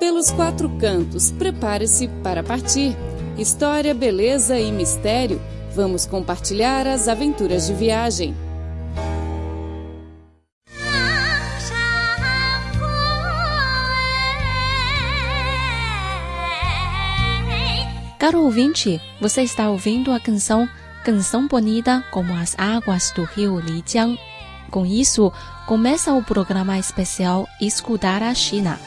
Pelos quatro cantos, prepare-se para partir. História, beleza e mistério. Vamos compartilhar as aventuras de viagem. Caro ouvinte, você está ouvindo a canção Canção Bonita como as águas do rio Lijiang. Com isso, começa o programa especial Escutar a China.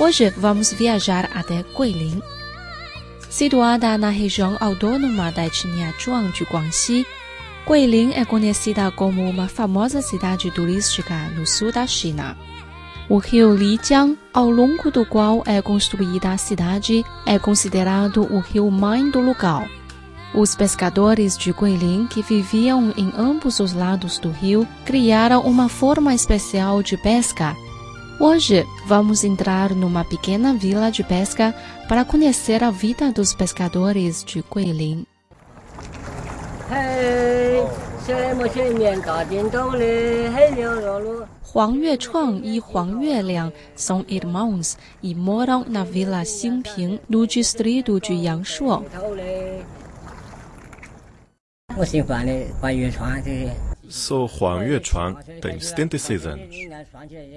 Hoje vamos viajar até Guilin. Situada na região autônoma da etnia Zhuang de Guangxi, Guilin é conhecida como uma famosa cidade turística no sul da China. O rio Lijiang, ao longo do qual é construída a cidade, é considerado o rio mãe do lugar. Os pescadores de Guilin, que viviam em ambos os lados do rio, criaram uma forma especial de pesca. Hoje, vamos entrar numa pequena vila de pesca para conhecer a vida dos pescadores de Guilin. Huang Yuechuang e Huang Yueliang são irmãos e moram na vila Xingping, no distrito de Yangshuo. Sou Huang Yuechuang, tenho 76 anos.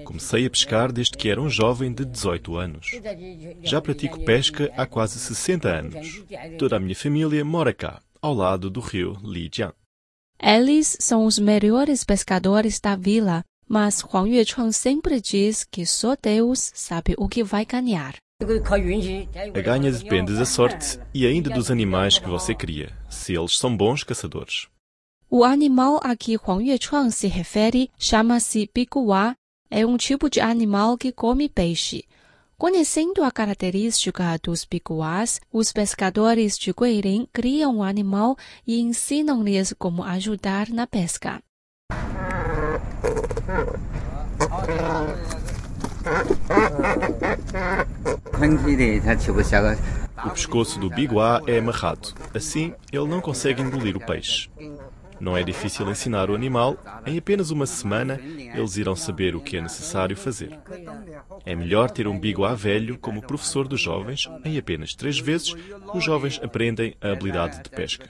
Comecei a pescar desde que era um jovem de 18 anos. Já pratico pesca há quase 60 anos. Toda a minha família mora cá, ao lado do rio Lijiang. Eles são os melhores pescadores da vila, mas Huang Yuechuang sempre diz que só Deus sabe o que vai ganhar. A ganha depende da sorte e ainda dos animais que você cria, se eles são bons caçadores. O animal a que Huang Yuechuang se refere chama-se biguá. É um tipo de animal que come peixe. Conhecendo a característica dos biguás, os pescadores de Guilin criam o animal e ensinam-lhes como ajudar na pesca. O pescoço do biguá é amarrado. Assim, ele não consegue engolir o peixe. Não é difícil ensinar o animal. Em apenas uma semana, eles irão saber o que é necessário fazer. É melhor ter um biguá velho como professor dos jovens. Em apenas três vezes, os jovens aprendem a habilidade de pesca.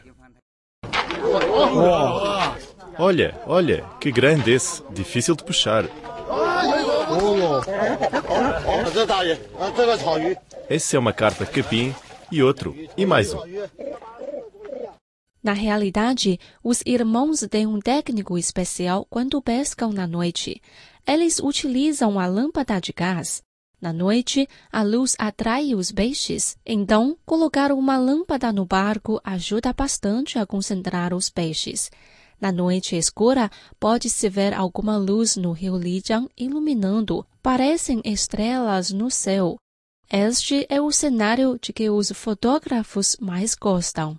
Olha, olha, que grande esse! Difícil de puxar. Esse é uma carpa capim e outro, e mais um. Na realidade, os irmãos têm um técnico especial quando pescam na noite. Eles utilizam a lâmpada de gás. Na noite, a luz atrai os peixes, então colocar uma lâmpada no barco ajuda bastante a concentrar os peixes. Na noite escura, pode-se ver alguma luz no rio Lijiang iluminando. Parecem estrelas no céu. Este é o cenário de que os fotógrafos mais gostam.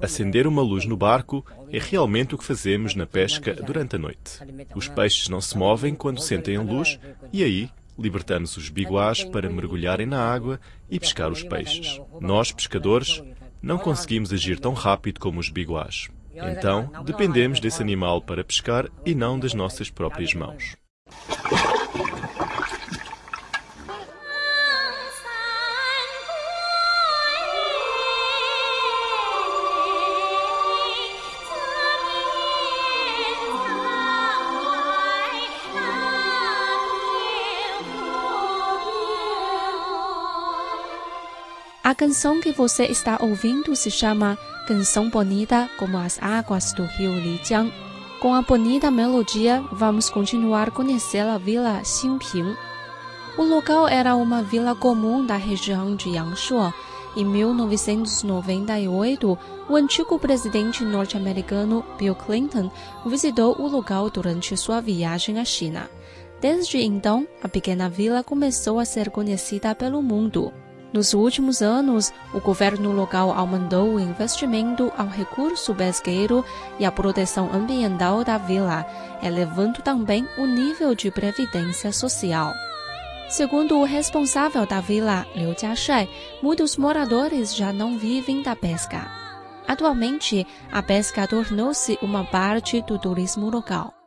Acender uma luz no barco é realmente o que fazemos na pesca durante a noite. Os peixes não se movem quando sentem a luz e aí libertamos os biguás para mergulharem na água e pescar os peixes. Nós, pescadores, não conseguimos agir tão rápido como os biguás. Então, dependemos desse animal para pescar e não das nossas próprias mãos. A canção que você está ouvindo se chama Canção Bonita como as águas do rio Lijiang. Com a bonita melodia, vamos continuar a conhecer a vila Xingping. O local era uma vila comum da região de Yangshuo. Em 1998, o antigo presidente norte-americano Bill Clinton visitou o lugar durante sua viagem à China. Desde então, a pequena vila começou a ser conhecida pelo mundo. Nos últimos anos, o governo local aumentou o investimento ao recurso pesqueiro e à proteção ambiental da vila, elevando também o nível de previdência social. Segundo o responsável da vila, Liu Jiashai, muitos moradores já não vivem da pesca. Atualmente, a pesca tornou-se uma parte do turismo local.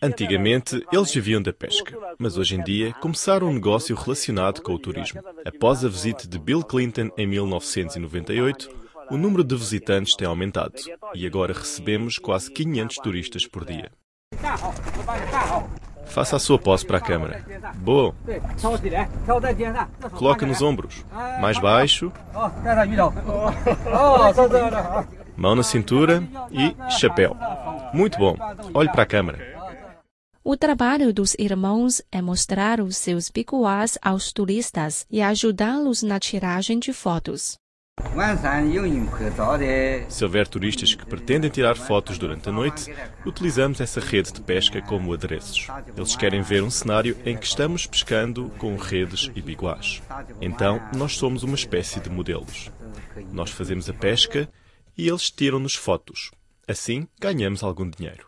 Antigamente, eles viviam da pesca, mas hoje em dia começaram um negócio relacionado com o turismo. Após a visita de Bill Clinton em 1998, o número de visitantes tem aumentado e agora recebemos quase 500 turistas por dia. Faça a sua posse para a câmara. Boa. Coloque nos ombros. Mais baixo. Mão na cintura e chapéu. Muito bom. Olhe para a câmara. O trabalho dos irmãos é mostrar os seus picuás aos turistas e ajudá-los na tiragem de fotos. Se houver turistas que pretendem tirar fotos durante a noite, utilizamos essa rede de pesca como adereços. Eles querem ver um cenário em que estamos pescando com redes e biguás. Então, nós somos uma espécie de modelos. Nós fazemos a pesca e eles tiram-nos fotos. Assim, ganhamos algum dinheiro.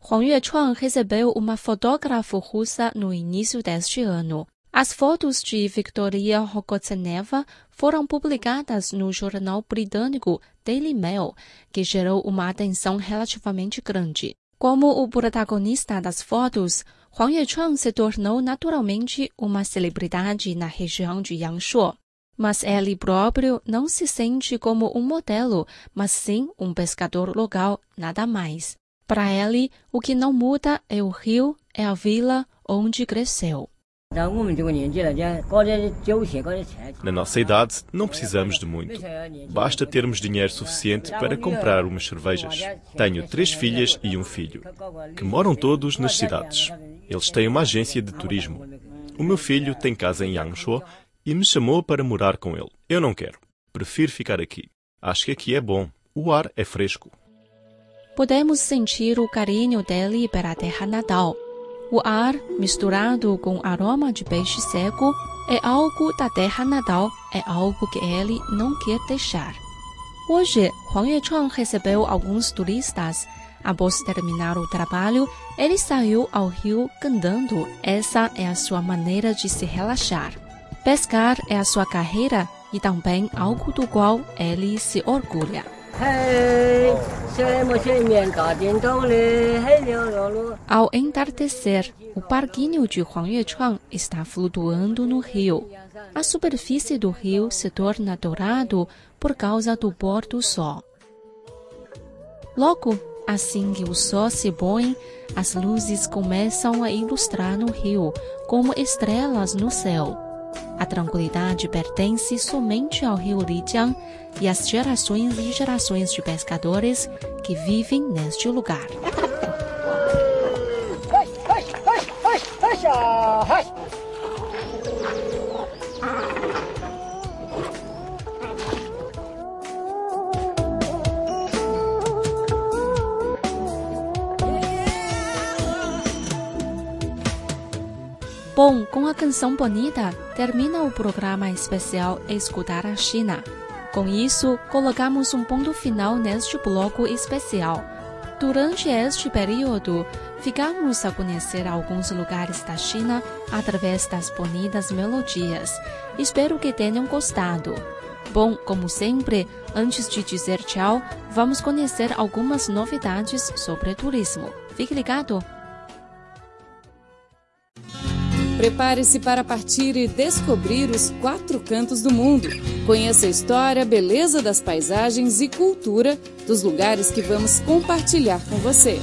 Huang Yuechuan recebeu uma fotógrafa russa no início deste ano. As fotos de Victoria Rokotseneva foram publicadas no jornal britânico Daily Mail, que gerou uma atenção relativamente grande. Como o protagonista das fotos, Huang Yuechuan se tornou naturalmente uma celebridade na região de Yangshuo. Mas ele próprio não se sente como um modelo, mas sim um pescador local, nada mais. Para ele, o que não muda é o rio, é a vila onde cresceu. Na nossa idade, não precisamos de muito. Basta termos dinheiro suficiente para comprar umas cervejas. Tenho três filhas e um filho, que moram todos nas cidades. Eles têm uma agência de turismo. O meu filho tem casa em Yangshuo e me chamou para morar com ele. Eu não quero. Prefiro ficar aqui. Acho que aqui é bom. O ar é fresco. Podemos sentir o carinho dele para a terra natal. O ar, misturado com aroma de peixe seco, é algo da terra natal, é algo que ele não quer deixar. Hoje, Huang Yuechuan recebeu alguns turistas. Após terminar o trabalho, ele saiu ao rio cantando. Essa é a sua maneira de se relaxar. Pescar é a sua carreira e também algo do qual ele se orgulha. Ao entardecer, o barquinho de Huang Yuechuan está flutuando no rio. A superfície do rio se torna dourado por causa do pôr do sol. Logo, assim que o sol se põe, as luzes começam a ilustrar no rio como estrelas no céu. A tranquilidade pertence somente ao rio Lijiang e às gerações e gerações de pescadores que vivem neste lugar. Canção bonita, termina o programa especial Escutar a China. Com isso, colocamos um ponto final neste bloco especial. Durante este período, ficamos a conhecer alguns lugares da China através das bonitas melodias. Espero que tenham gostado. Bom, como sempre, antes de dizer tchau, vamos conhecer algumas novidades sobre turismo. Fique ligado! Prepare-se para partir e descobrir os quatro cantos do mundo. Conheça a história, beleza das paisagens e cultura dos lugares que vamos compartilhar com você.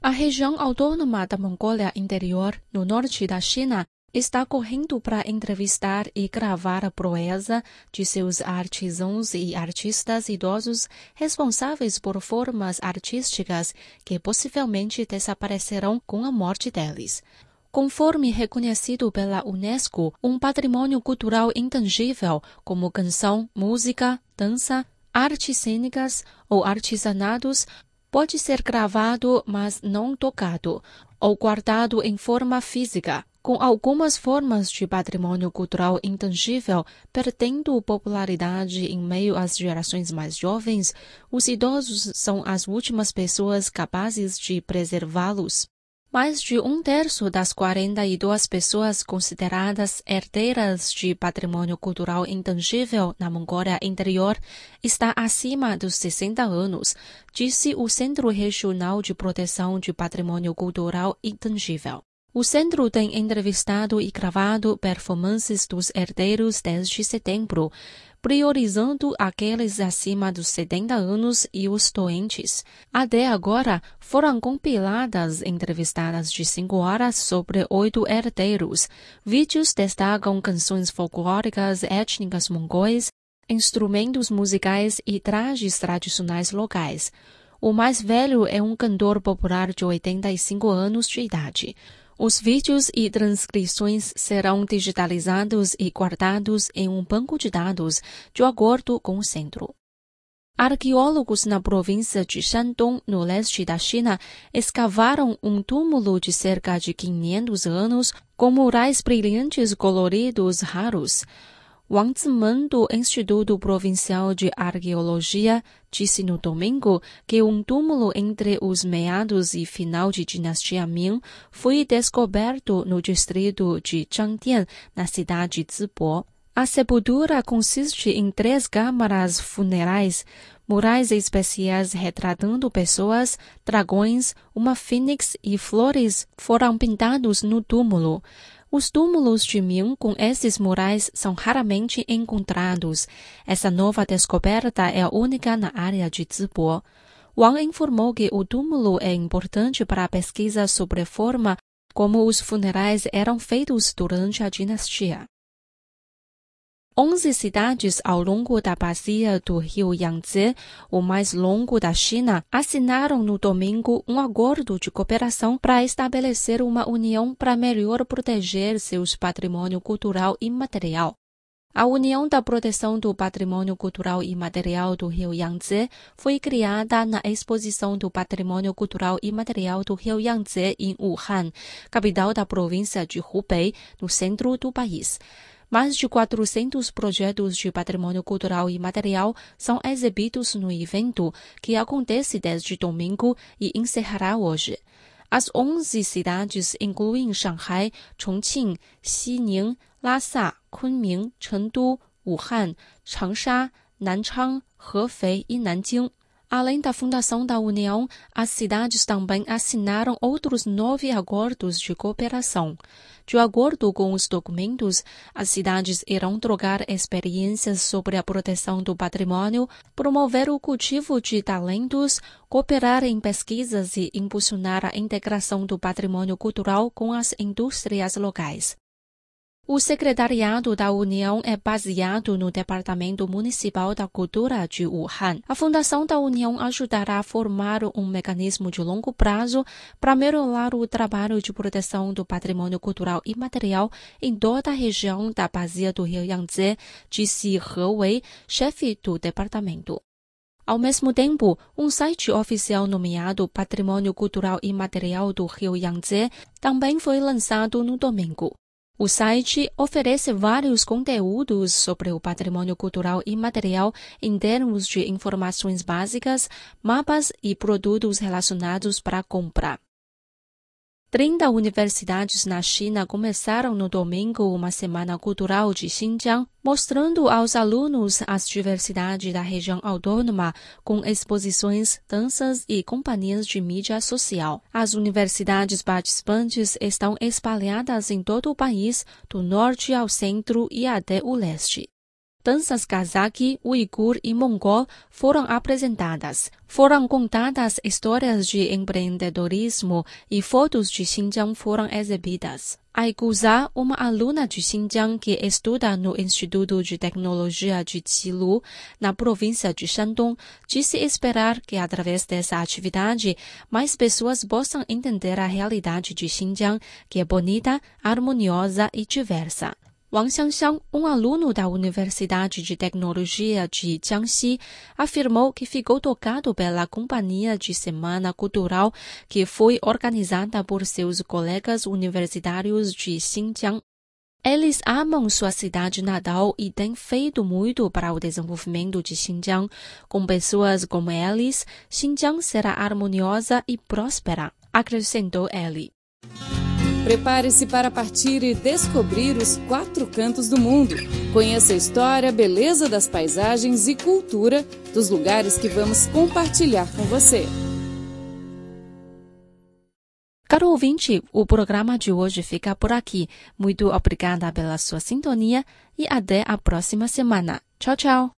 A região autônoma da Mongólia Interior, no norte da China, está correndo para entrevistar e gravar a proeza de seus artesãos e artistas idosos responsáveis por formas artísticas que possivelmente desaparecerão com a morte deles. Conforme reconhecido pela Unesco, um patrimônio cultural intangível como canção, música, dança, artes cênicas ou artesanatos pode ser gravado, mas não tocado, ou guardado em forma física com algumas formas de patrimônio cultural intangível perdendo popularidade em meio às gerações mais jovens, os idosos são as últimas pessoas capazes de preservá-los. Mais de um terço das 42 pessoas consideradas herdeiras de patrimônio cultural intangível na Mongólia Interior está acima dos 60 anos, disse o Centro Regional de Proteção de Patrimônio Cultural Intangível. O centro tem entrevistado e gravado performances dos herdeiros desde setembro, priorizando aqueles acima dos 70 anos e os doentes. Até agora, foram compiladas entrevistadas de cinco horas sobre oito herdeiros. Vídeos destacam canções folclóricas étnicas mongóis, instrumentos musicais e trajes tradicionais locais. O mais velho é um cantor popular de 85 anos de idade. Os vídeos e transcrições serão digitalizados e guardados em um banco de dados, de acordo com o centro. Arqueólogos na província de Shandong, no leste da China, escavaram um túmulo de cerca de 500 anos com murais brilhantes coloridos raros. Wang Zimen, do Instituto Provincial de Arqueologia, disse no domingo que um túmulo entre os meados e final de dinastia Ming foi descoberto no distrito de Zhangdian, na cidade de Zibo. A sepultura consiste em três câmaras funerais, murais especiais retratando pessoas, dragões, uma fênix e flores foram pintados no túmulo. Os túmulos de Ming com esses murais são raramente encontrados. Essa nova descoberta é a única na área de Zibo. Wang informou que o túmulo é importante para a pesquisa sobre a forma como os funerais eram feitos durante a dinastia. Onze cidades ao longo da bacia do rio Yangtze, o mais longo da China, assinaram no domingo um acordo de cooperação para estabelecer uma união para melhor proteger seus patrimônio cultural e material. A União da Proteção do Patrimônio Cultural e Material do Rio Yangtze foi criada na Exposição do Patrimônio Cultural e Material do Rio Yangtze em Wuhan, capital da província de Hubei, no centro do país. Mais de 400 projetos de patrimônio cultural e material são exibidos no evento, que acontece desde domingo e encerrará hoje. As 11 cidades incluem Shanghai, Chongqing, Xining, Lhasa, Kunming, Chengdu, Wuhan, Changsha, Nanchang, Hefei e Nanjing. Além da fundação da União, as cidades também assinaram outros nove acordos de cooperação. De acordo com os documentos, as cidades irão trocar experiências sobre a proteção do patrimônio, promover o cultivo de talentos, cooperar em pesquisas e impulsionar a integração do patrimônio cultural com as indústrias locais. O secretariado da União é baseado no Departamento Municipal da Cultura de Wuhan. A Fundação da União ajudará a formar um mecanismo de longo prazo para melhorar o trabalho de proteção do patrimônio cultural e material em toda a região da bacia do Rio Yangtze, disse He Wei, chefe do departamento. Ao mesmo tempo, um site oficial nomeado Patrimônio Cultural e Material do Rio Yangtze também foi lançado no domingo. O site oferece vários conteúdos sobre o patrimônio cultural e material em termos de informações básicas, mapas e produtos relacionados para compra. 30 universidades na China começaram no domingo uma semana cultural de Xinjiang, mostrando aos alunos as diversidades da região autônoma com exposições, danças e companhias de mídia social. As universidades participantes estão espalhadas em todo o país, do norte ao centro e até o leste danças kazakh, uigur e mongol foram apresentadas. Foram contadas histórias de empreendedorismo e fotos de Xinjiang foram exibidas. Aiguza, uma aluna de Xinjiang que estuda no Instituto de Tecnologia de Qilu, na província de Shandong, disse esperar que através dessa atividade mais pessoas possam entender a realidade de Xinjiang, que é bonita, harmoniosa e diversa. Wang Xiangxiang, um aluno da Universidade de Tecnologia de Jiangxi, afirmou que ficou tocado pela Companhia de Semana Cultural que foi organizada por seus colegas universitários de Xinjiang. Eles amam sua cidade natal e têm feito muito para o desenvolvimento de Xinjiang. Com pessoas como eles, Xinjiang será harmoniosa e próspera, acrescentou ele. Prepare-se para partir e descobrir os quatro cantos do mundo. Conheça a história, beleza das paisagens e cultura dos lugares que vamos compartilhar com você. Caro ouvinte, o programa de hoje fica por aqui. Muito obrigada pela sua sintonia e até a próxima semana. Tchau, tchau.